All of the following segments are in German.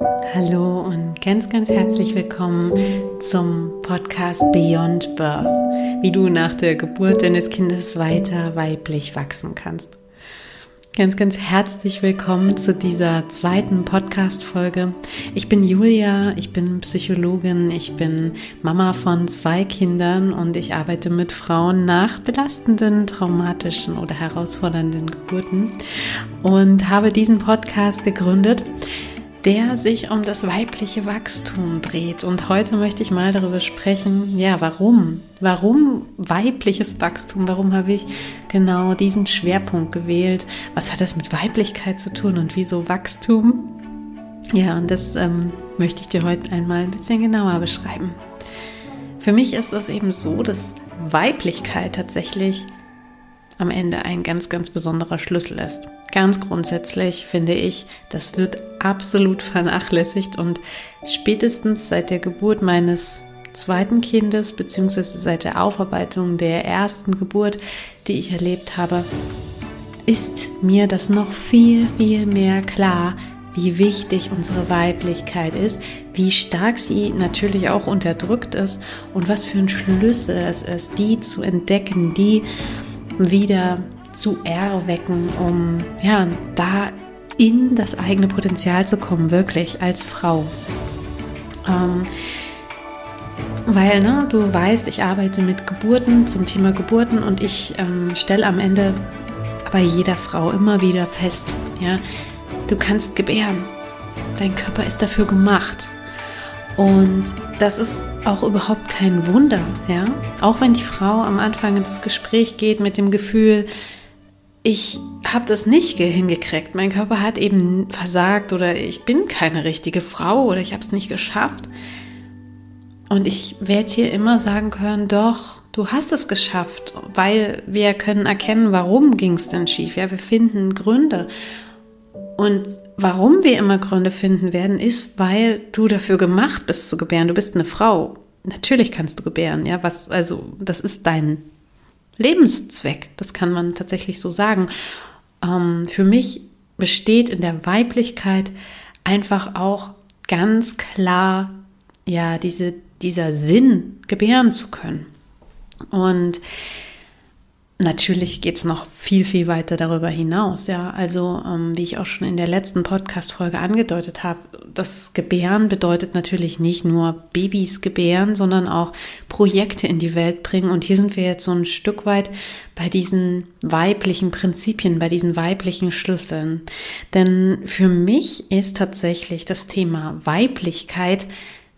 Hallo und ganz, ganz herzlich willkommen zum Podcast Beyond Birth, wie du nach der Geburt deines Kindes weiter weiblich wachsen kannst. Ganz, ganz herzlich willkommen zu dieser zweiten Podcast-Folge. Ich bin Julia, ich bin Psychologin, ich bin Mama von zwei Kindern und ich arbeite mit Frauen nach belastenden, traumatischen oder herausfordernden Geburten und habe diesen Podcast gegründet, der sich um das weibliche Wachstum dreht. Und heute möchte ich mal darüber sprechen, ja, warum? Warum weibliches Wachstum? Warum habe ich genau diesen Schwerpunkt gewählt? Was hat das mit Weiblichkeit zu tun und wieso Wachstum? Ja, und das ähm, möchte ich dir heute einmal ein bisschen genauer beschreiben. Für mich ist es eben so, dass Weiblichkeit tatsächlich am Ende ein ganz, ganz besonderer Schlüssel ist. Ganz grundsätzlich finde ich, das wird absolut vernachlässigt und spätestens seit der Geburt meines zweiten Kindes beziehungsweise seit der Aufarbeitung der ersten Geburt, die ich erlebt habe, ist mir das noch viel, viel mehr klar, wie wichtig unsere Weiblichkeit ist, wie stark sie natürlich auch unterdrückt ist und was für ein Schlüssel es ist, die zu entdecken, die wieder zu erwecken, um ja, da in das eigene Potenzial zu kommen, wirklich als Frau. Ähm, weil ne, du weißt, ich arbeite mit Geburten zum Thema Geburten und ich ähm, stelle am Ende bei jeder Frau immer wieder fest, ja, du kannst gebären. Dein Körper ist dafür gemacht. Und das ist auch überhaupt kein Wunder, ja. Auch wenn die Frau am Anfang in das Gespräch geht mit dem Gefühl, ich habe das nicht hingekriegt, mein Körper hat eben versagt oder ich bin keine richtige Frau oder ich habe es nicht geschafft. Und ich werde hier immer sagen können, doch, du hast es geschafft, weil wir können erkennen, warum ging es denn schief. Ja, wir finden Gründe. Und warum wir immer Gründe finden werden, ist, weil du dafür gemacht bist zu gebären. Du bist eine Frau. Natürlich kannst du gebären, ja, was, also, das ist dein Lebenszweck. Das kann man tatsächlich so sagen. Ähm, für mich besteht in der Weiblichkeit einfach auch ganz klar, ja, diese, dieser Sinn, gebären zu können. Und Natürlich geht es noch viel, viel weiter darüber hinaus. Ja, also ähm, wie ich auch schon in der letzten Podcast-Folge angedeutet habe, das Gebären bedeutet natürlich nicht nur Babys gebären, sondern auch Projekte in die Welt bringen. Und hier sind wir jetzt so ein Stück weit bei diesen weiblichen Prinzipien, bei diesen weiblichen Schlüsseln. Denn für mich ist tatsächlich das Thema Weiblichkeit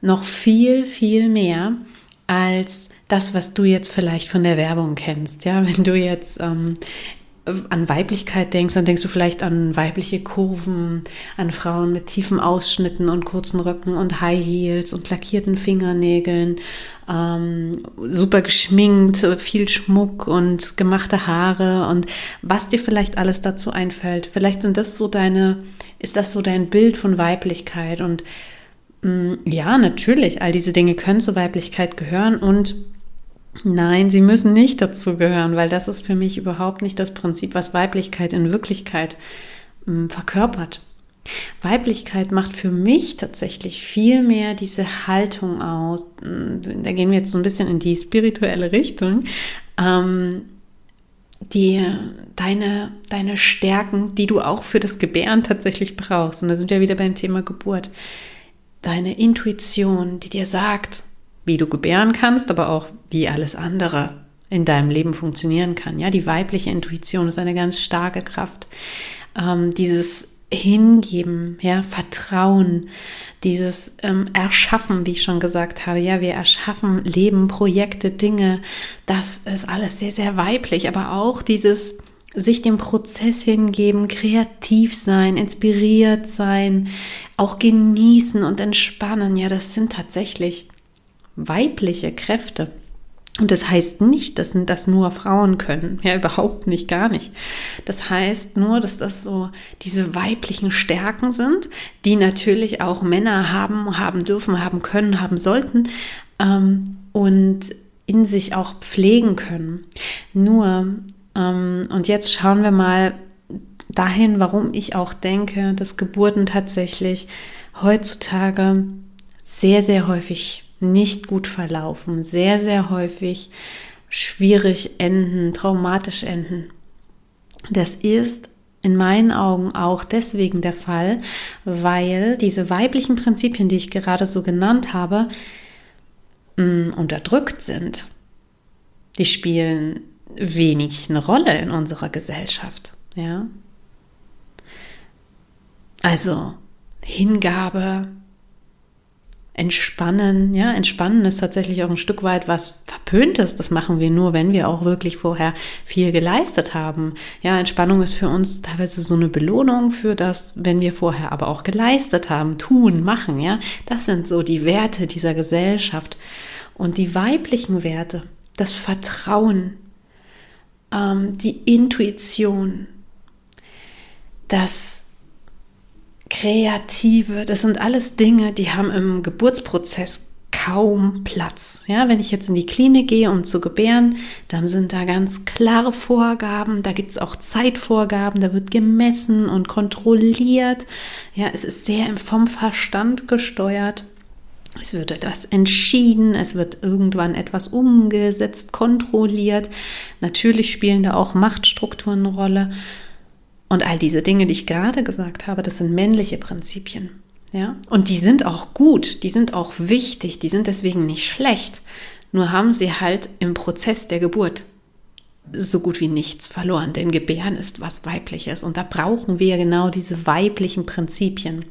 noch viel, viel mehr als das, was du jetzt vielleicht von der Werbung kennst. Ja, wenn du jetzt ähm, an Weiblichkeit denkst, dann denkst du vielleicht an weibliche Kurven, an Frauen mit tiefen Ausschnitten und kurzen Röcken und High Heels und lackierten Fingernägeln, ähm, super geschminkt, viel Schmuck und gemachte Haare und was dir vielleicht alles dazu einfällt. Vielleicht sind das so deine, ist das so dein Bild von Weiblichkeit und ja, natürlich, all diese Dinge können zur Weiblichkeit gehören und Nein, sie müssen nicht dazu gehören, weil das ist für mich überhaupt nicht das Prinzip, was Weiblichkeit in Wirklichkeit äh, verkörpert. Weiblichkeit macht für mich tatsächlich viel mehr diese Haltung aus. Mm, da gehen wir jetzt so ein bisschen in die spirituelle Richtung. Ähm, die, deine, deine Stärken, die du auch für das Gebären tatsächlich brauchst. Und da sind wir wieder beim Thema Geburt. Deine Intuition, die dir sagt, wie du gebären kannst, aber auch wie alles andere in deinem Leben funktionieren kann. Ja, die weibliche Intuition ist eine ganz starke Kraft. Ähm, dieses Hingeben, ja, Vertrauen, dieses ähm, Erschaffen, wie ich schon gesagt habe, ja, wir erschaffen Leben, Projekte, Dinge, das ist alles sehr, sehr weiblich, aber auch dieses sich dem Prozess hingeben, kreativ sein, inspiriert sein, auch genießen und entspannen, ja, das sind tatsächlich weibliche Kräfte. Und das heißt nicht, dass das nur Frauen können. Ja, überhaupt nicht, gar nicht. Das heißt nur, dass das so diese weiblichen Stärken sind, die natürlich auch Männer haben, haben dürfen, haben können, haben sollten ähm, und in sich auch pflegen können. Nur, und jetzt schauen wir mal dahin, warum ich auch denke, dass Geburten tatsächlich heutzutage sehr, sehr häufig nicht gut verlaufen, sehr, sehr häufig schwierig enden, traumatisch enden. Das ist in meinen Augen auch deswegen der Fall, weil diese weiblichen Prinzipien, die ich gerade so genannt habe, mh, unterdrückt sind. Die spielen wenig eine Rolle in unserer Gesellschaft, ja. Also Hingabe, Entspannen, ja, Entspannen ist tatsächlich auch ein Stück weit was Verpöntes. Das machen wir nur, wenn wir auch wirklich vorher viel geleistet haben. Ja, Entspannung ist für uns teilweise so eine Belohnung für das, wenn wir vorher aber auch geleistet haben, tun, machen, ja. Das sind so die Werte dieser Gesellschaft. Und die weiblichen Werte, das Vertrauen, ähm, die Intuition, das Kreative, das sind alles Dinge, die haben im Geburtsprozess kaum Platz. Ja, wenn ich jetzt in die Klinik gehe, um zu gebären, dann sind da ganz klare Vorgaben, da gibt es auch Zeitvorgaben, da wird gemessen und kontrolliert. Ja, es ist sehr vom Verstand gesteuert. Es wird etwas entschieden, es wird irgendwann etwas umgesetzt, kontrolliert. Natürlich spielen da auch Machtstrukturen eine Rolle. Und all diese Dinge, die ich gerade gesagt habe, das sind männliche Prinzipien. Ja? Und die sind auch gut, die sind auch wichtig, die sind deswegen nicht schlecht. Nur haben sie halt im Prozess der Geburt so gut wie nichts verloren, denn Gebären ist was Weibliches und da brauchen wir genau diese weiblichen Prinzipien.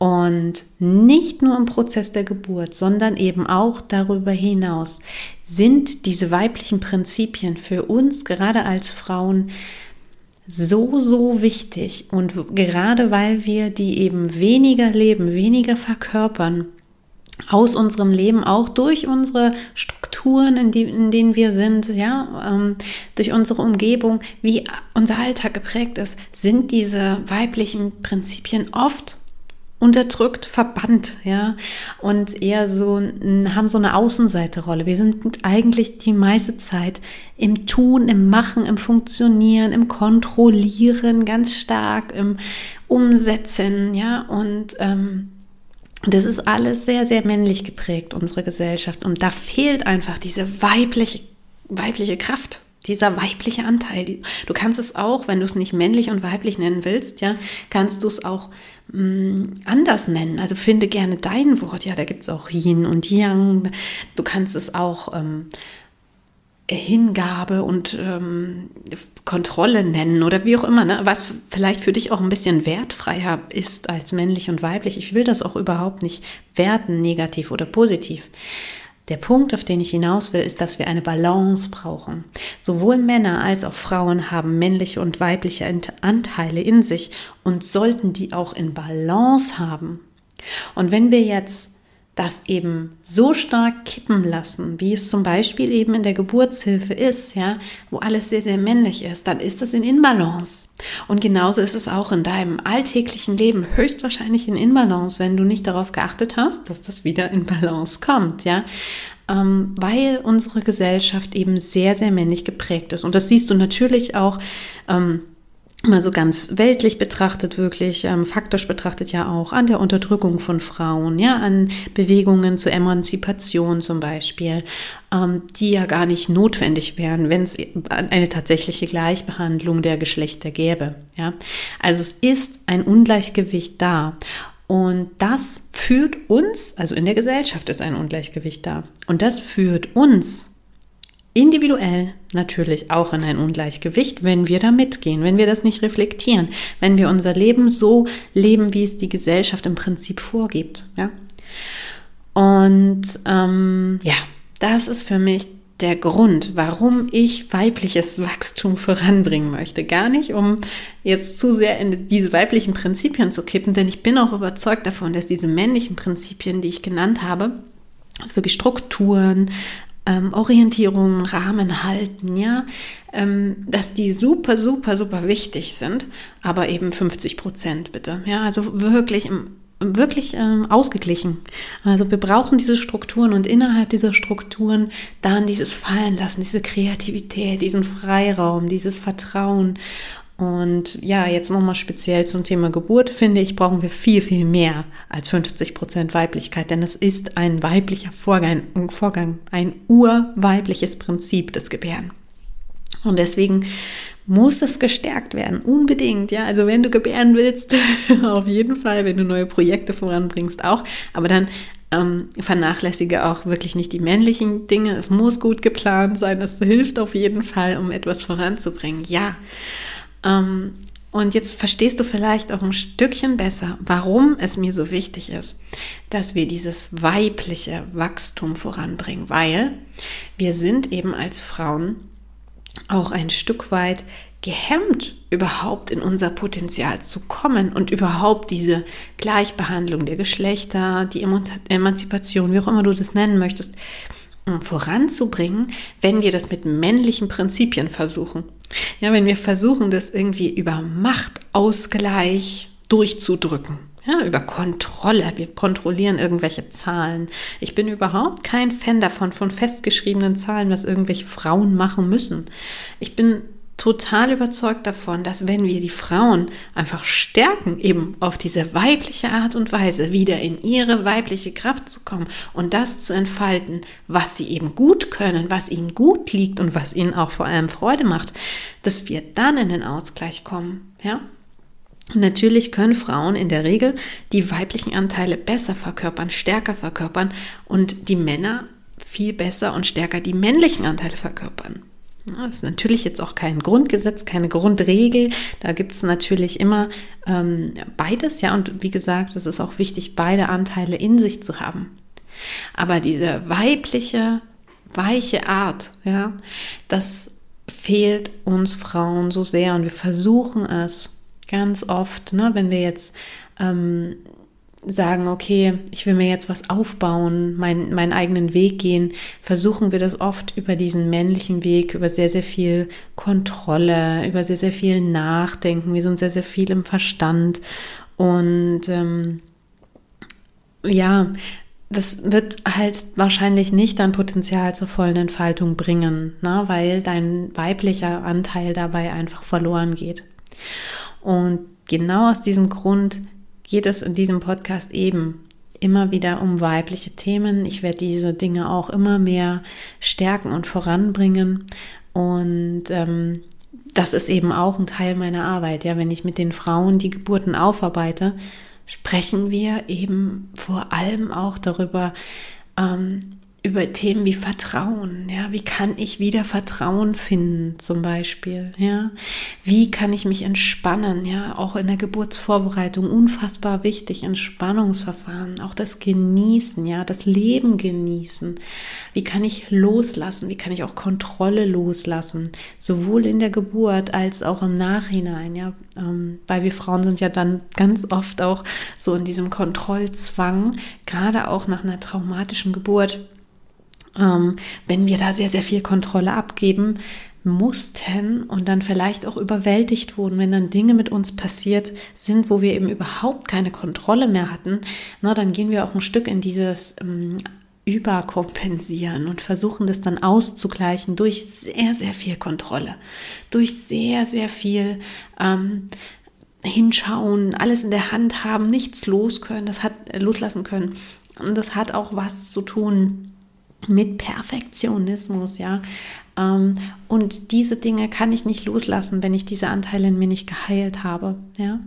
Und nicht nur im Prozess der Geburt, sondern eben auch darüber hinaus sind diese weiblichen Prinzipien für uns gerade als Frauen so, so wichtig. Und gerade weil wir die eben weniger leben, weniger verkörpern, aus unserem Leben, auch durch unsere Strukturen, in, die, in denen wir sind, ja, ähm, durch unsere Umgebung, wie unser Alltag geprägt ist, sind diese weiblichen Prinzipien oft unterdrückt, verbannt, ja, und eher so, haben so eine Außenseiterrolle. Wir sind eigentlich die meiste Zeit im Tun, im Machen, im Funktionieren, im Kontrollieren ganz stark, im Umsetzen, ja, und ähm, das ist alles sehr, sehr männlich geprägt, unsere Gesellschaft. Und da fehlt einfach diese weibliche, weibliche Kraft dieser weibliche Anteil. Du kannst es auch, wenn du es nicht männlich und weiblich nennen willst, ja, kannst du es auch anders nennen. Also finde gerne dein Wort. Ja, da gibt es auch Yin und Yang. Du kannst es auch ähm, Hingabe und ähm, Kontrolle nennen oder wie auch immer, ne? was vielleicht für dich auch ein bisschen wertfreier ist als männlich und weiblich. Ich will das auch überhaupt nicht werten, negativ oder positiv. Der Punkt, auf den ich hinaus will, ist, dass wir eine Balance brauchen. Sowohl Männer als auch Frauen haben männliche und weibliche Anteile in sich und sollten die auch in Balance haben. Und wenn wir jetzt das eben so stark kippen lassen, wie es zum Beispiel eben in der Geburtshilfe ist, ja, wo alles sehr, sehr männlich ist, dann ist das in Inbalance. Und genauso ist es auch in deinem alltäglichen Leben höchstwahrscheinlich in Inbalance, wenn du nicht darauf geachtet hast, dass das wieder in Balance kommt, ja. Ähm, weil unsere Gesellschaft eben sehr, sehr männlich geprägt ist. Und das siehst du natürlich auch ähm, mal so ganz weltlich betrachtet, wirklich ähm, faktisch betrachtet ja auch an der Unterdrückung von Frauen, ja, an Bewegungen zur Emanzipation zum Beispiel, ähm, die ja gar nicht notwendig wären, wenn es eine tatsächliche Gleichbehandlung der Geschlechter gäbe, ja. Also es ist ein Ungleichgewicht da. Und das führt uns, also in der Gesellschaft ist ein Ungleichgewicht da. Und das führt uns individuell natürlich auch in ein Ungleichgewicht, wenn wir da mitgehen, wenn wir das nicht reflektieren, wenn wir unser Leben so leben, wie es die Gesellschaft im Prinzip vorgibt. Ja? Und ähm, ja, das ist für mich der Grund, warum ich weibliches Wachstum voranbringen möchte. Gar nicht, um jetzt zu sehr in diese weiblichen Prinzipien zu kippen, denn ich bin auch überzeugt davon, dass diese männlichen Prinzipien, die ich genannt habe, also wirklich Strukturen, ähm, Orientierung, Rahmen halten, ja, ähm, dass die super, super, super wichtig sind, aber eben 50 Prozent bitte, ja, also wirklich wirklich ähm, ausgeglichen. Also wir brauchen diese Strukturen und innerhalb dieser Strukturen dann dieses Fallen lassen, diese Kreativität, diesen Freiraum, dieses Vertrauen Und ja, jetzt nochmal speziell zum Thema Geburt, finde ich, brauchen wir viel, viel mehr als 50 Prozent Weiblichkeit, denn es ist ein weiblicher Vorgang, ein Vorgang, ein urweibliches Prinzip des Gebären. Und deswegen muss es gestärkt werden, unbedingt, ja. Also wenn du gebären willst, auf jeden Fall, wenn du neue Projekte voranbringst, auch. Aber dann ähm, vernachlässige auch wirklich nicht die männlichen Dinge. Es muss gut geplant sein. Es hilft auf jeden Fall, um etwas voranzubringen. Ja. Ähm, und jetzt verstehst du vielleicht auch ein Stückchen besser, warum es mir so wichtig ist, dass wir dieses weibliche Wachstum voranbringen, weil wir sind eben als Frauen auch ein Stück weit gehemmt, überhaupt in unser Potenzial zu kommen und überhaupt diese Gleichbehandlung der Geschlechter, die Emanzipation, wie auch immer du das nennen möchtest, voranzubringen, wenn wir das mit männlichen Prinzipien versuchen. Ja, wenn wir versuchen, das irgendwie über Machtausgleich durchzudrücken. Ja, über Kontrolle. Wir kontrollieren irgendwelche Zahlen. Ich bin überhaupt kein Fan davon, von festgeschriebenen Zahlen, was irgendwelche Frauen machen müssen. Ich bin total überzeugt davon, dass wenn wir die Frauen einfach stärken, eben auf diese weibliche Art und Weise wieder in ihre weibliche Kraft zu kommen und das zu entfalten, was sie eben gut können, was ihnen gut liegt und was ihnen auch vor allem Freude macht, dass wir dann in den Ausgleich kommen, ja? Natürlich können Frauen in der Regel die weiblichen Anteile besser verkörpern, stärker verkörpern und die Männer viel besser und stärker die männlichen Anteile verkörpern. Das ist natürlich jetzt auch kein Grundgesetz, keine Grundregel. Da gibt es natürlich immer ähm, beides, ja. Und wie gesagt, es ist auch wichtig, beide Anteile in sich zu haben. Aber diese weibliche, weiche Art, ja, das fehlt uns Frauen so sehr und wir versuchen es ganz oft, ne, wenn wir jetzt ähm, sagen, okay, ich will mir jetzt was aufbauen, mein, meinen eigenen Weg gehen, versuchen wir das oft über diesen männlichen Weg, über sehr, sehr viel Kontrolle, über sehr, sehr viel Nachdenken. Wir sind sehr, sehr viel im Verstand. Und ähm, ja, das wird halt wahrscheinlich nicht dein Potenzial zur vollen Entfaltung bringen, ne? weil dein weiblicher Anteil dabei einfach verloren geht. Und genau aus diesem Grund geht es in diesem Podcast eben immer wieder um weibliche Themen. Ich werde diese Dinge auch immer mehr stärken und voranbringen. Und ähm, das ist eben auch ein Teil meiner Arbeit. Ja, wenn ich mit den Frauen die Geburten aufarbeite, sprechen wir eben vor allem auch darüber, ähm, über Themen wie Vertrauen, ja, wie kann ich wieder Vertrauen finden, zum Beispiel, ja, wie kann ich mich entspannen, ja, auch in der Geburtsvorbereitung unfassbar wichtig, Entspannungsverfahren, auch das Genießen, ja, das Leben genießen, wie kann ich loslassen, wie kann ich auch Kontrolle loslassen, sowohl in der Geburt als auch im Nachhinein, ja, ähm, weil wir Frauen sind ja dann ganz oft auch so in diesem Kontrollzwang, gerade auch nach einer traumatischen Geburt ähm, wenn wir da sehr, sehr viel Kontrolle abgeben mussten und dann vielleicht auch überwältigt wurden, wenn dann Dinge mit uns passiert sind, wo wir eben überhaupt keine Kontrolle mehr hatten, na, dann gehen wir auch ein Stück in dieses ähm, überkompensieren und versuchen das dann auszugleichen durch sehr, sehr viel Kontrolle, durch sehr, sehr viel ähm, hinschauen, alles in der Hand haben, nichts los können, das hat äh, loslassen können. Und das hat auch was zu tun mit Perfektionismus, ja. Ähm, und diese Dinge kann ich nicht loslassen, wenn ich diese Anteile in mir nicht geheilt habe, ja.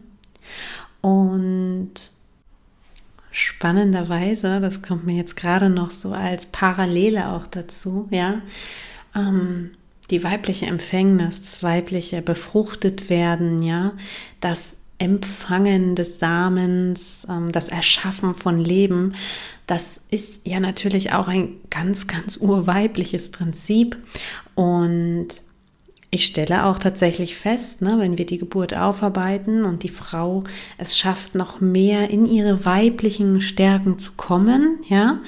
Und spannenderweise, das kommt mir jetzt gerade noch so als Parallele auch dazu, ja, ähm, die weibliche Empfängnis, das weibliche befruchtet werden, ja, das Empfangen des Samens, ähm, das Erschaffen von Leben, das ist ja natürlich auch ein ganz, ganz urweibliches Prinzip. Und ich stelle auch tatsächlich fest, ne, wenn wir die Geburt aufarbeiten und die Frau es schafft, noch mehr in ihre weiblichen Stärken zu kommen, ja,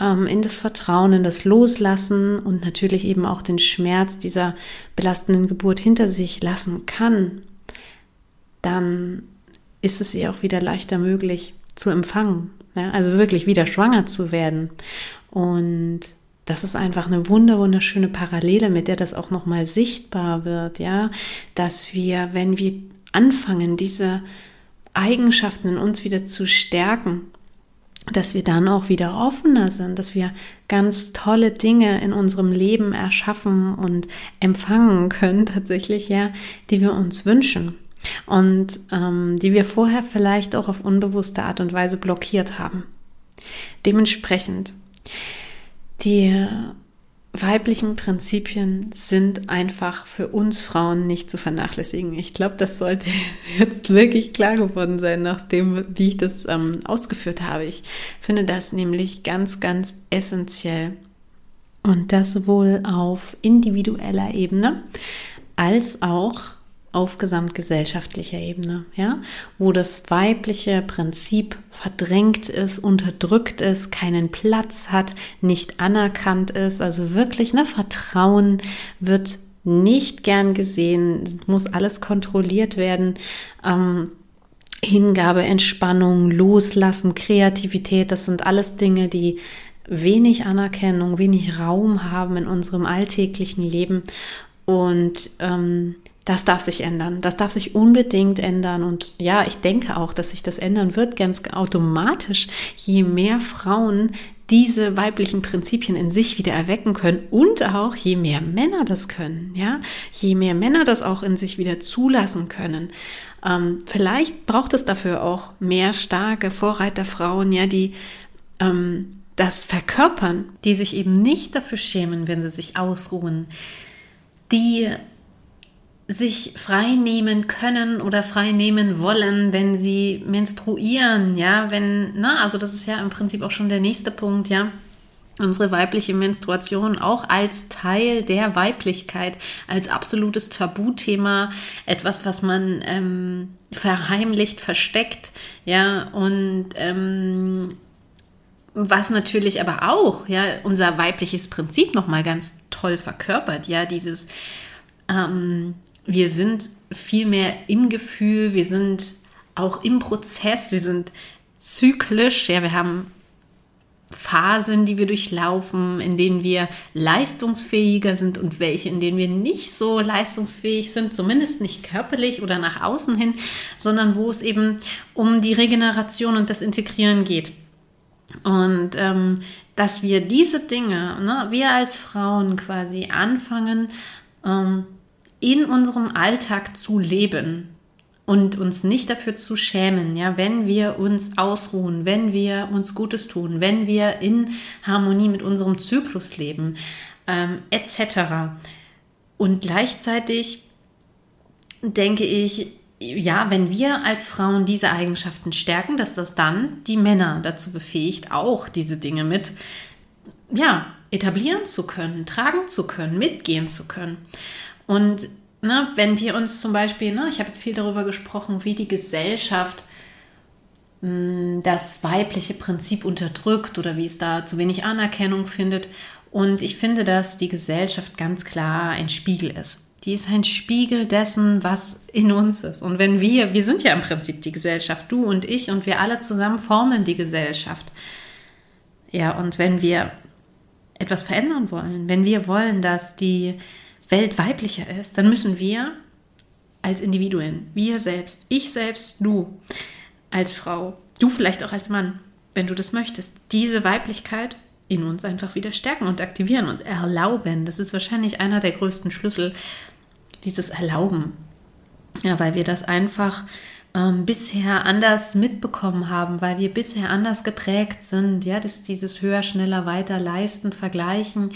ähm, in das Vertrauen, in das Loslassen und natürlich eben auch den Schmerz dieser belastenden Geburt hinter sich lassen kann, dann ist es ihr auch wieder leichter möglich zu empfangen. Ja, also wirklich wieder schwanger zu werden. Und das ist einfach eine wunder wunderschöne Parallele, mit der das auch noch mal sichtbar wird, ja, dass wir, wenn wir anfangen, diese Eigenschaften in uns wieder zu stärken, dass wir dann auch wieder offener sind, dass wir ganz tolle Dinge in unserem Leben erschaffen und empfangen können, tatsächlich, ja, die wir uns wünschen und ähm, die wir vorher vielleicht auch auf unbewusste Art und Weise blockiert haben. Dementsprechend, die weiblichen Prinzipien sind einfach für uns Frauen nicht zu vernachlässigen. Ich glaube, das sollte jetzt wirklich klar geworden sein, nachdem, wie ich das ähm, ausgeführt habe. Ich finde das nämlich ganz, ganz essentiell. Und das sowohl auf individueller Ebene als auch auf gesamtgesellschaftlicher Ebene, ja, wo das weibliche Prinzip verdrängt ist, unterdrückt ist, keinen Platz hat, nicht anerkannt ist, also wirklich, ne, Vertrauen wird nicht gern gesehen, muss alles kontrolliert werden. Ähm, Hingabe, Entspannung, Loslassen, Kreativität, das sind alles Dinge, die wenig Anerkennung, wenig Raum haben in unserem alltäglichen Leben. Und ähm, das darf sich ändern. Das darf sich unbedingt ändern. Und ja, ich denke auch, dass sich das ändern wird, ganz automatisch, je mehr Frauen diese weiblichen Prinzipien in sich wieder erwecken können und auch je mehr Männer das können, ja, je mehr Männer das auch in sich wieder zulassen können. Ähm, vielleicht braucht es dafür auch mehr starke Vorreiterfrauen, ja, die ähm, das verkörpern, die sich eben nicht dafür schämen, wenn sie sich ausruhen, die sich frei nehmen können oder frei nehmen wollen, wenn sie menstruieren, ja, wenn, na, also das ist ja im Prinzip auch schon der nächste Punkt, ja. Unsere weibliche Menstruation auch als Teil der Weiblichkeit, als absolutes Tabuthema, etwas, was man ähm, verheimlicht, versteckt, ja, und ähm, was natürlich aber auch, ja, unser weibliches Prinzip nochmal ganz toll verkörpert, ja, dieses ähm, wir sind viel mehr im Gefühl, wir sind auch im Prozess, wir sind zyklisch, ja, wir haben Phasen, die wir durchlaufen, in denen wir leistungsfähiger sind und welche, in denen wir nicht so leistungsfähig sind, zumindest nicht körperlich oder nach außen hin, sondern wo es eben um die Regeneration und das Integrieren geht. Und ähm, dass wir diese Dinge, ne, wir als Frauen quasi anfangen, ähm, in unserem Alltag zu leben und uns nicht dafür zu schämen, ja, wenn wir uns ausruhen, wenn wir uns Gutes tun, wenn wir in Harmonie mit unserem Zyklus leben, ähm, etc. Und gleichzeitig denke ich, ja, wenn wir als Frauen diese Eigenschaften stärken, dass das dann die Männer dazu befähigt, auch diese Dinge mit, ja, etablieren zu können, tragen zu können, mitgehen zu können. Und ne, wenn wir uns zum Beispiel, ne, ich habe jetzt viel darüber gesprochen, wie die Gesellschaft mh, hm, das weibliche Prinzip unterdrückt oder wie es da zu wenig Anerkennung findet. Und ich finde, dass die Gesellschaft ganz klar ein Spiegel ist. Die ist ein Spiegel dessen, was in uns ist. Und wenn wir, wir sind ja im Prinzip die Gesellschaft, du und ich und wir alle zusammen formen die Gesellschaft. Ja, und wenn wir etwas verändern wollen, wenn wir wollen, dass die Welt weiblicher ist, dann müssen wir als Individuen, wir selbst, ich selbst, du als Frau, du vielleicht auch als Mann, wenn du das möchtest, diese Weiblichkeit in uns einfach wieder stärken und aktivieren und erlauben. Das ist wahrscheinlich einer der größten Schlüssel, dieses Erlauben. Ja, weil wir das einfach ähm, bisher anders mitbekommen haben, weil wir bisher anders geprägt sind. Ja, das ist dieses höher, schneller, weiter, leisten, vergleichen,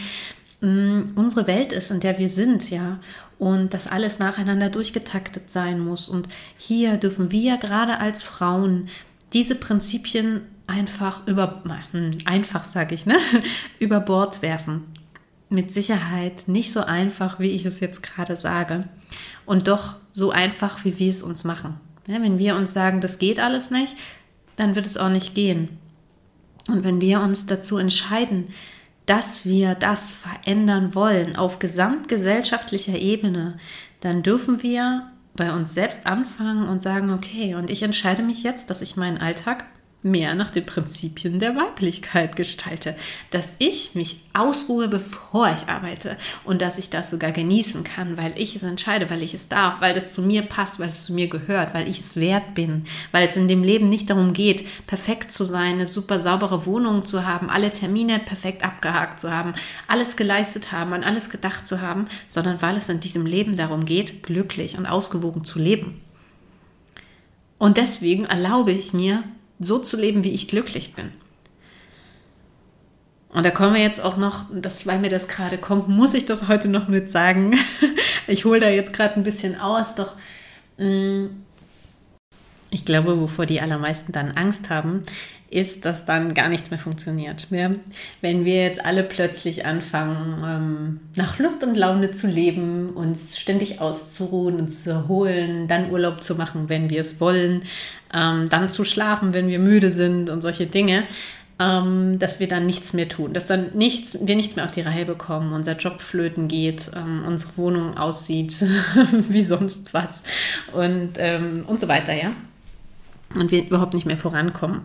unsere Welt ist, in der wir sind, ja, und dass alles nacheinander durchgetaktet sein muss. Und hier dürfen wir gerade als Frauen diese Prinzipien einfach über, hm, einfach sage ich, ne, über Bord werfen. Mit Sicherheit nicht so einfach, wie ich es jetzt gerade sage. Und doch so einfach, wie wir es uns machen. Ja, wenn wir uns sagen, das geht alles nicht, dann wird es auch nicht gehen. Und wenn wir uns dazu entscheiden, dass wir das verändern wollen auf gesamtgesellschaftlicher Ebene, dann dürfen wir bei uns selbst anfangen und sagen, okay, und ich entscheide mich jetzt, dass ich meinen Alltag mehr nach den Prinzipien der Weiblichkeit gestalte, dass ich mich ausruhe, bevor ich arbeite und dass ich das sogar genießen kann, weil ich es entscheide, weil ich es darf, weil das zu mir passt, weil es zu mir gehört, weil ich es wert bin, weil es in dem Leben nicht darum geht, perfekt zu sein, eine super saubere Wohnung zu haben, alle Termine perfekt abgehakt zu haben, alles geleistet haben, an alles gedacht zu haben, sondern weil es in diesem Leben darum geht, glücklich und ausgewogen zu leben. Und deswegen erlaube ich mir, so zu leben, wie ich glücklich bin. Und da kommen wir jetzt auch noch, das, weil mir das gerade kommt, muss ich das heute noch mit sagen. Ich hole da jetzt gerade ein bisschen aus, doch mh, mm, ich glaube, wovor die allermeisten dann Angst haben, ist, dass dann gar nichts mehr funktioniert. Ja? Wenn wir jetzt alle plötzlich anfangen, ähm, nach Lust und Laune zu leben, uns ständig auszuruhen, uns zu erholen, dann Urlaub zu machen, wenn wir es wollen, ähm, dann zu schlafen, wenn wir müde sind und solche Dinge, ähm, dass wir dann nichts mehr tun, dass dann nichts, wir nichts mehr auf die Reihe bekommen, unser Job flöten geht, ähm, unsere Wohnung aussieht wie sonst was und, ähm, und so weiter, ja und wir überhaupt nicht mehr vorankommen.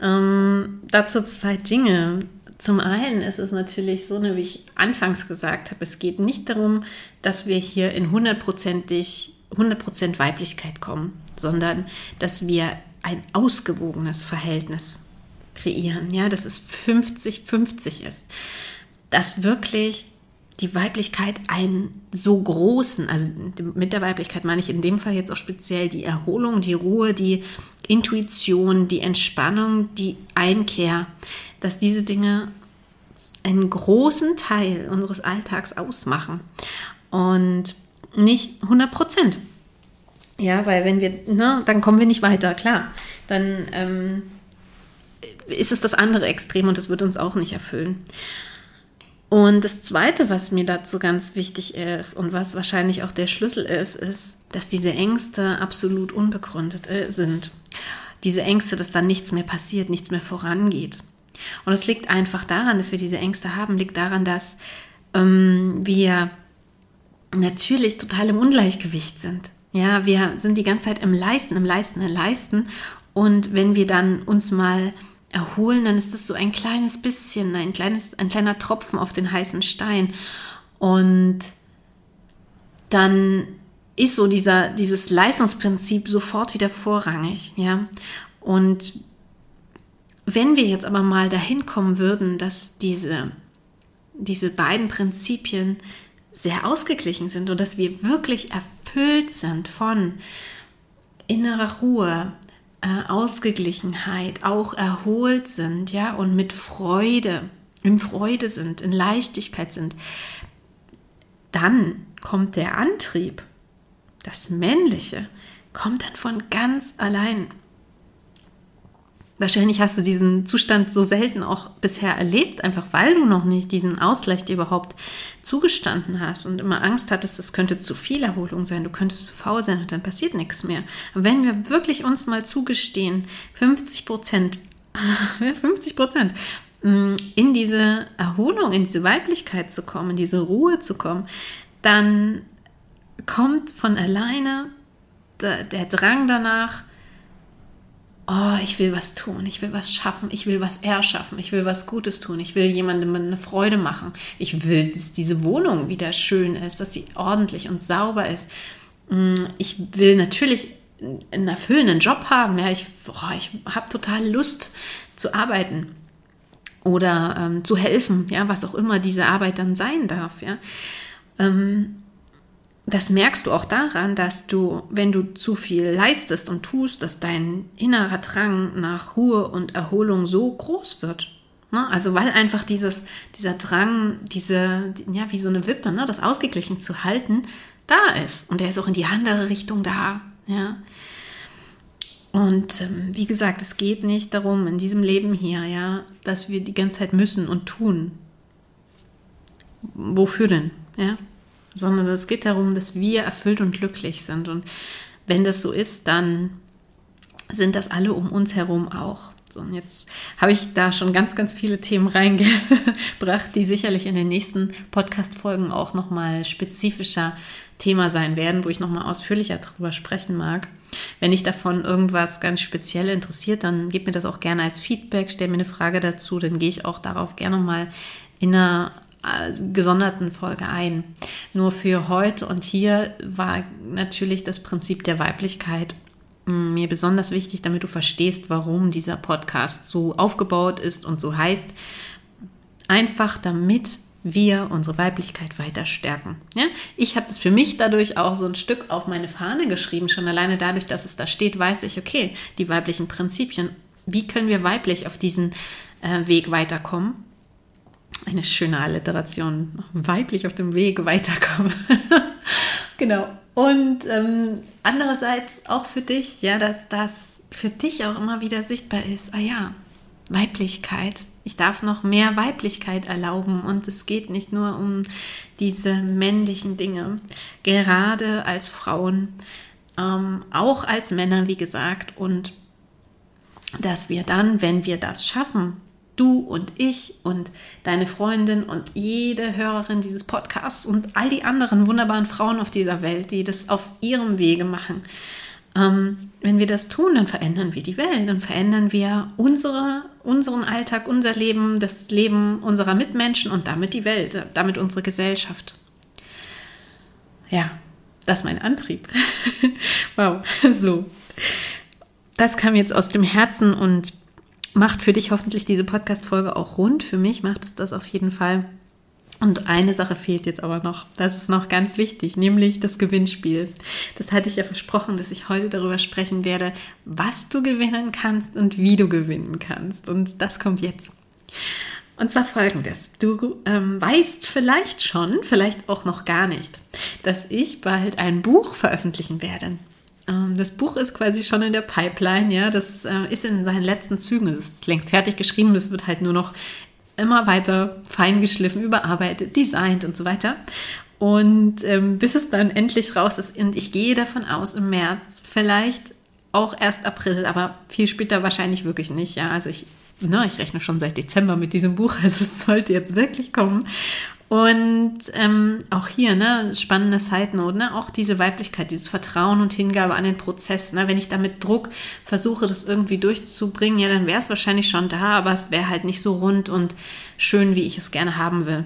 Ähm, dazu zwei Dinge. Zum einen ist es natürlich so, ne, wie ich anfangs gesagt habe, es geht nicht darum, dass wir hier in hundertprozentig 100% Weiblichkeit kommen, sondern dass wir ein ausgewogenes Verhältnis kreieren, ja, dass es 50-50 ist, dass wirklich die Weiblichkeit einen so großen, also mit der Weiblichkeit meine ich in dem Fall jetzt auch speziell die Erholung, die Ruhe, die Intuition, die Entspannung, die Einkehr, dass diese Dinge einen großen Teil unseres Alltags ausmachen und nicht 100 Prozent. Ja, weil wenn wir, ne, dann kommen wir nicht weiter, klar. Dann ähm, ist es das andere Extrem und das wird uns auch nicht erfüllen. Und das Zweite, was mir dazu ganz wichtig ist und was wahrscheinlich auch der Schlüssel ist, ist, dass diese Ängste absolut unbegründet äh, sind. Diese Ängste, dass dann nichts mehr passiert, nichts mehr vorangeht. Und es liegt einfach daran, dass wir diese Ängste haben, liegt daran, dass ähm, wir natürlich total im Ungleichgewicht sind. Ja, wir sind die ganze Zeit im Leisten, im Leisten, im Leisten. Und wenn wir dann uns mal erholen, dann ist das so ein kleines bisschen, ein, kleines, ein kleiner Tropfen auf den heißen Stein. Und dann ist so dieser, dieses Leistungsprinzip sofort wieder vorrangig, ja. Und wenn wir jetzt aber mal dahin kommen würden, dass diese, diese beiden Prinzipien sehr ausgeglichen sind und dass wir wirklich erfüllt sind von innerer Ruhe, äh, Ausgeglichenheit, auch erholt sind, ja, und mit Freude, in Freude sind, in Leichtigkeit sind, dann kommt der Antrieb, das Männliche, kommt dann von ganz allein. Wahrscheinlich hast du diesen Zustand so selten auch bisher erlebt, einfach weil du noch nicht diesen Ausgleich dir überhaupt zugestanden hast und immer Angst hattest, es könnte zu viel Erholung sein, du könntest zu faul sein und dann passiert nichts mehr. Aber wenn wir wirklich uns mal zugestehen, 50 Prozent, 50 Prozent mm, in diese Erholung, in diese Weiblichkeit zu kommen, in diese Ruhe zu kommen, dann kommt von alleine der, der Drang danach, oh, ich will was tun, ich will was schaffen, ich will was erschaffen, ich will was Gutes tun, ich will jemandem eine Freude machen, ich will, dass diese Wohnung wieder schön ist, dass sie ordentlich und sauber ist. Mm, ich will natürlich einen erfüllenden Job haben, ja, ich, ich habe total Lust zu arbeiten oder ähm, zu helfen, ja, was auch immer diese Arbeit dann sein darf, ja. Ähm, das merkst du auch daran, dass du, wenn du zu viel leistest und tust, dass dein innerer Drang nach Ruhe und Erholung so groß wird. Ne? Also weil einfach dieses, dieser Drang, diese, ja, wie so eine Wippe, ne? das ausgeglichen zu halten, da ist. Und der ist auch in die andere Richtung da. Ja. Und ähm, wie gesagt, es geht nicht darum, in diesem Leben hier, ja, dass wir die ganze Zeit müssen und tun. Wofür denn? Ja sondern es geht darum, dass wir erfüllt und glücklich sind. Und wenn das so ist, dann sind das alle um uns herum auch. So, und jetzt habe ich da schon ganz, ganz viele Themen reingebracht, die sicherlich in den nächsten Podcast-Folgen auch nochmal spezifischer Thema sein werden, wo ich nochmal ausführlicher drüber sprechen mag. Wenn dich davon irgendwas ganz speziell interessiert, dann gib mir das auch gerne als Feedback, stell mir eine Frage dazu, dann gehe ich auch darauf gerne mal in einer gesonderten Folge ein. Nur für heute und hier war natürlich das Prinzip der Weiblichkeit mir besonders wichtig, damit du verstehst, warum dieser Podcast so aufgebaut ist und so heißt. Einfach damit wir unsere Weiblichkeit weiter stärken. Ja? Ich habe das für mich dadurch auch so ein Stück auf meine Fahne geschrieben. Schon alleine dadurch, dass es da steht, weiß ich, okay, die weiblichen Prinzipien. Wie können wir weiblich auf diesen äh, Weg weiterkommen? Eine schöne Alliteration. Weiblich auf dem Weg weiterkommen. genau. Und ähm, andererseits auch für dich, ja, dass das für dich auch immer wieder sichtbar ist. Ah ja, Weiblichkeit. Ich darf noch mehr Weiblichkeit erlauben und es geht nicht nur um diese männlichen Dinge. Gerade als Frauen, ähm, auch als Männer, wie gesagt. Und dass wir dann, wenn wir das schaffen, du und ich und deine Freundin und jede Hörerin dieses Podcasts und all die anderen wunderbaren Frauen auf dieser Welt, die das auf ihrem Wege machen. Ähm, wenn wir das tun, dann verändern wir die Welt, dann verändern wir unsere, unseren Alltag, unser Leben, das Leben unserer Mitmenschen und damit die Welt, damit unsere Gesellschaft. Ja, das ist mein Antrieb. wow, so. Das kam jetzt aus dem Herzen und macht für dich hoffentlich diese Podcast-Folge auch rund. Für mich macht es das auf jeden Fall. Und eine Sache fehlt jetzt aber noch. Das ist noch ganz wichtig, nämlich das Gewinnspiel. Das hatte ich ja versprochen, dass ich heute darüber sprechen werde, was du gewinnen kannst und wie du gewinnen kannst. Und das kommt jetzt. Und zwar folgendes. Du ähm, weißt vielleicht schon, vielleicht auch noch gar nicht, dass ich bald ein Buch veröffentlichen werde. Ähm, das Buch ist quasi schon in der Pipeline, ja. Das äh, ist in seinen letzten Zügen. Es ist längst fertig geschrieben. Es wird halt nur noch immer weiter feingeschliffen, überarbeitet, designt und so weiter. Und ähm, bis es dann endlich raus ist, und ich gehe davon aus, im März, vielleicht auch erst April, aber viel später wahrscheinlich wirklich nicht. Ja, also ich, na, ich rechne schon seit Dezember mit diesem Buch, also es sollte jetzt wirklich kommen. Und ähm, auch hier, ne, spannende Side Note, ne, auch diese Weiblichkeit, dieses Vertrauen und Hingabe an den Prozess. Ne, wenn ich da mit Druck versuche, das irgendwie durchzubringen, ja, dann wäre es wahrscheinlich schon da, aber es wäre halt nicht so rund und schön, wie ich es gerne haben will.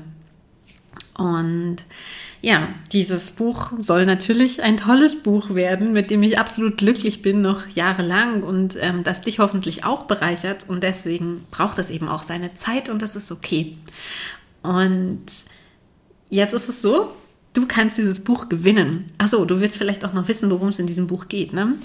Und ja, dieses Buch soll natürlich ein tolles Buch werden, mit dem ich absolut glücklich bin, noch jahrelang und ähm, das dich hoffentlich auch bereichert. Und deswegen braucht es eben auch seine Zeit und das ist okay. Und jetzt ist es so, du kannst dieses Buch gewinnen. Achso, du willst vielleicht auch noch wissen, worum es in diesem Buch geht. Ne?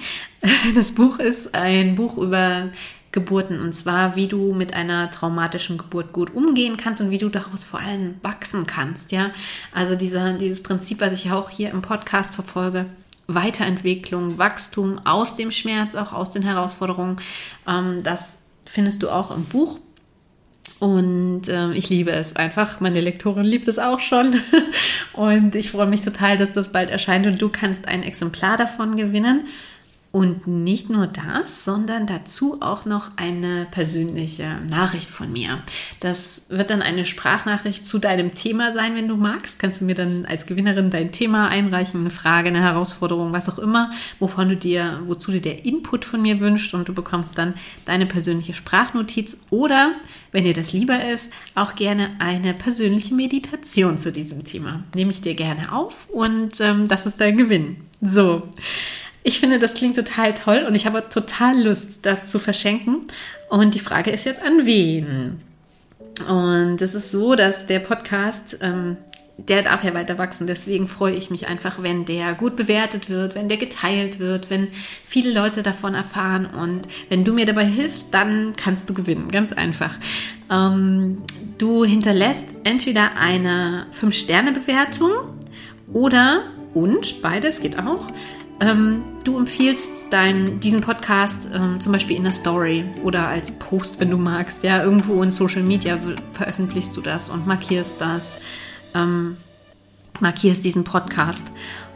Das Buch ist ein Buch über Geburten und zwar, wie du mit einer traumatischen Geburt gut umgehen kannst und wie du daraus vor allem wachsen kannst. Ja, also dieser, dieses Prinzip, was ich auch hier im Podcast verfolge. Weiterentwicklung, Wachstum aus dem Schmerz, auch aus den Herausforderungen. Ähm, das findest du auch im Buch. Und äh, ich liebe es einfach. Meine Lektorin liebt es auch schon. und ich freue mich total, dass das bald erscheint und du kannst ein Exemplar davon gewinnen. Und nicht nur das, sondern dazu auch noch eine persönliche Nachricht von mir. Das wird dann eine Sprachnachricht zu deinem Thema sein, wenn du magst. Kannst du mir dann als Gewinnerin dein Thema einreichen, eine Frage, eine Herausforderung, was auch immer, wovon du dir, wozu dir der Input von mir wünscht und du bekommst dann deine persönliche Sprachnotiz oder, wenn dir das lieber ist, auch gerne eine persönliche Meditation zu diesem Thema. Nehme ich dir gerne auf und ähm, das ist dein Gewinn. So. Ich finde, das klingt total toll und ich habe total Lust, das zu verschenken. Und die Frage ist jetzt an wen? Und es ist so, dass der Podcast, ähm, der darf ja weiter wachsen. Deswegen freue ich mich einfach, wenn der gut bewertet wird, wenn der geteilt wird, wenn viele Leute davon erfahren. Und wenn du mir dabei hilfst, dann kannst du gewinnen. Ganz einfach. Ähm, du hinterlässt entweder eine 5-Sterne-Bewertung oder und beides geht auch ähm, du empfiehlst dein, diesen Podcast ähm, zum Beispiel in der Story oder als Post, wenn du magst. Ja, irgendwo in Social Media veröffentlichst du das und markierst das, ähm, markierst diesen Podcast.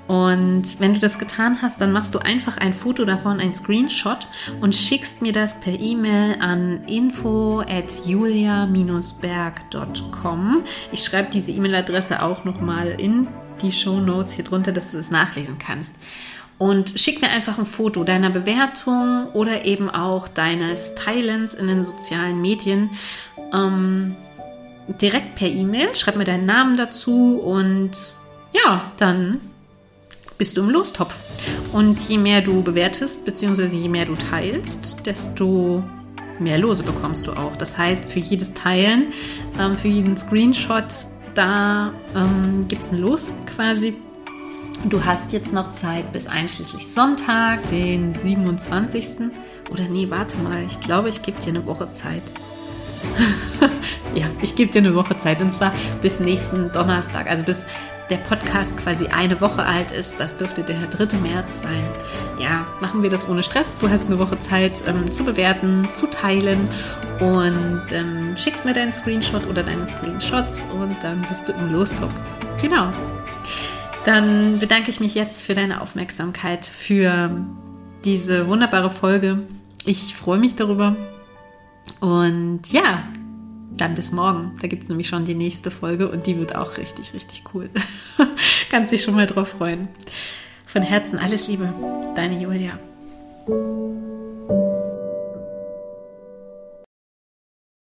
Und wenn du das getan hast, dann machst du einfach ein Foto davon, ein Screenshot und schickst mir das per E-Mail an info at julia-berg.com. Ich schreibe diese E-Mail-Adresse auch nochmal in die Show Notes hier drunter, dass du das nachlesen kannst. Und schick mir einfach ein Foto deiner Bewertung oder eben auch deines Teilens in den sozialen Medien. Ähm, direkt per E-Mail. Schreib mir deinen Namen dazu und ja, dann bist du im Lostopf. Und je mehr du bewertest, beziehungsweise je mehr du teilst, desto mehr Lose bekommst du auch. Das heißt, für jedes Teilen, ähm, für jeden Screenshot, da ähm, gibt es ein Los quasi. Du hast jetzt noch Zeit bis einschließlich Sonntag, den 27. Oder nee, warte mal, ich glaube, ich gebe dir eine Woche Zeit. ja, ich gebe dir eine Woche Zeit und zwar bis nächsten Donnerstag, also bis der Podcast quasi eine Woche alt ist. Das dürfte der 3. März sein. Ja, machen wir das ohne Stress. Du hast eine Woche Zeit ähm, zu bewerten, zu teilen und ähm, schickst mir deinen Screenshot oder deine Screenshots und dann bist du im Lostopf. Genau. Dann bedanke ich mich jetzt für deine Aufmerksamkeit, für diese wunderbare Folge. Ich freue mich darüber. Und ja, dann bis morgen. Da gibt es nämlich schon die nächste Folge und die wird auch richtig, richtig cool. Kannst dich schon mal drauf freuen. Von Herzen alles Liebe, deine Julia.